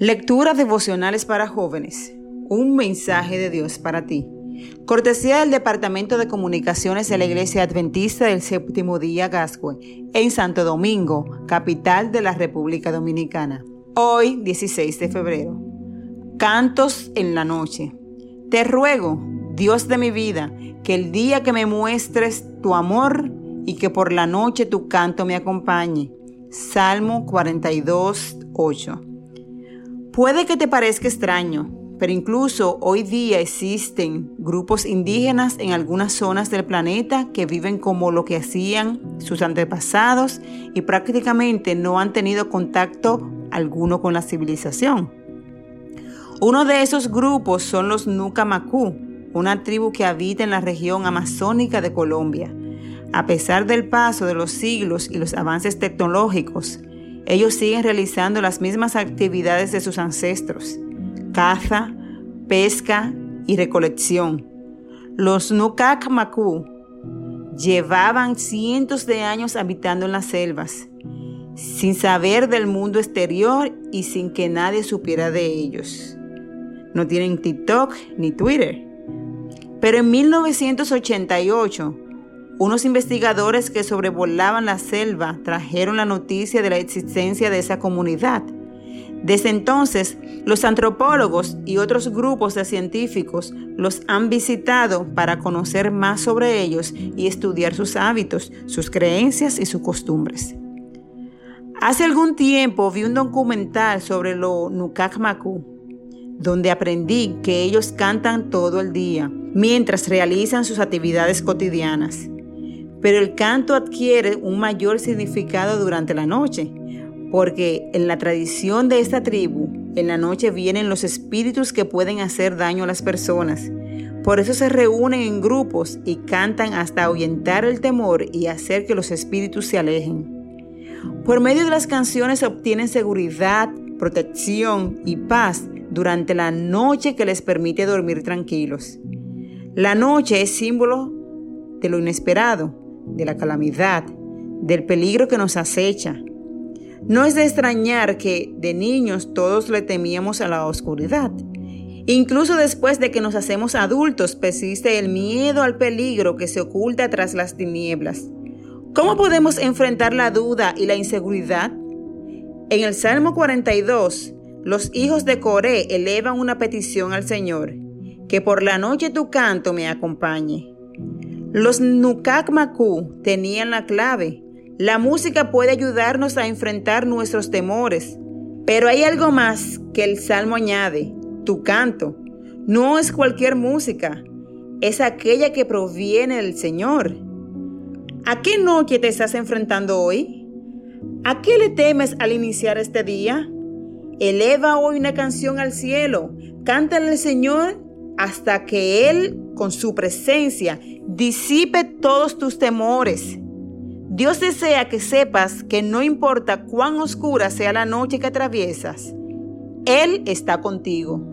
Lecturas devocionales para jóvenes. Un mensaje de Dios para ti. Cortesía del Departamento de Comunicaciones de la Iglesia Adventista del Séptimo Día Gascue, en Santo Domingo, capital de la República Dominicana. Hoy, 16 de febrero. Cantos en la noche. Te ruego, Dios de mi vida, que el día que me muestres tu amor y que por la noche tu canto me acompañe. Salmo 42, 8. Puede que te parezca extraño, pero incluso hoy día existen grupos indígenas en algunas zonas del planeta que viven como lo que hacían sus antepasados y prácticamente no han tenido contacto alguno con la civilización. Uno de esos grupos son los Nucamacú, una tribu que habita en la región amazónica de Colombia. A pesar del paso de los siglos y los avances tecnológicos, ellos siguen realizando las mismas actividades de sus ancestros, caza, pesca y recolección. Los Nukak Maku llevaban cientos de años habitando en las selvas, sin saber del mundo exterior y sin que nadie supiera de ellos. No tienen TikTok ni Twitter. Pero en 1988, unos investigadores que sobrevolaban la selva trajeron la noticia de la existencia de esa comunidad. Desde entonces, los antropólogos y otros grupos de científicos los han visitado para conocer más sobre ellos y estudiar sus hábitos, sus creencias y sus costumbres. Hace algún tiempo vi un documental sobre lo Nukakmaku, donde aprendí que ellos cantan todo el día mientras realizan sus actividades cotidianas pero el canto adquiere un mayor significado durante la noche, porque en la tradición de esta tribu, en la noche vienen los espíritus que pueden hacer daño a las personas. Por eso se reúnen en grupos y cantan hasta ahuyentar el temor y hacer que los espíritus se alejen. Por medio de las canciones se obtienen seguridad, protección y paz durante la noche que les permite dormir tranquilos. La noche es símbolo de lo inesperado, de la calamidad, del peligro que nos acecha. No es de extrañar que de niños todos le temíamos a la oscuridad. Incluso después de que nos hacemos adultos persiste el miedo al peligro que se oculta tras las tinieblas. ¿Cómo podemos enfrentar la duda y la inseguridad? En el Salmo 42, los hijos de Coré elevan una petición al Señor, que por la noche tu canto me acompañe. Los Nukakmaku tenían la clave. La música puede ayudarnos a enfrentar nuestros temores. Pero hay algo más que el Salmo añade, tu canto. No es cualquier música, es aquella que proviene del Señor. ¿A qué noche te estás enfrentando hoy? ¿A qué le temes al iniciar este día? Eleva hoy una canción al cielo, cántale al Señor hasta que Él, con su presencia, disipe todos tus temores. Dios desea que sepas que no importa cuán oscura sea la noche que atraviesas, Él está contigo.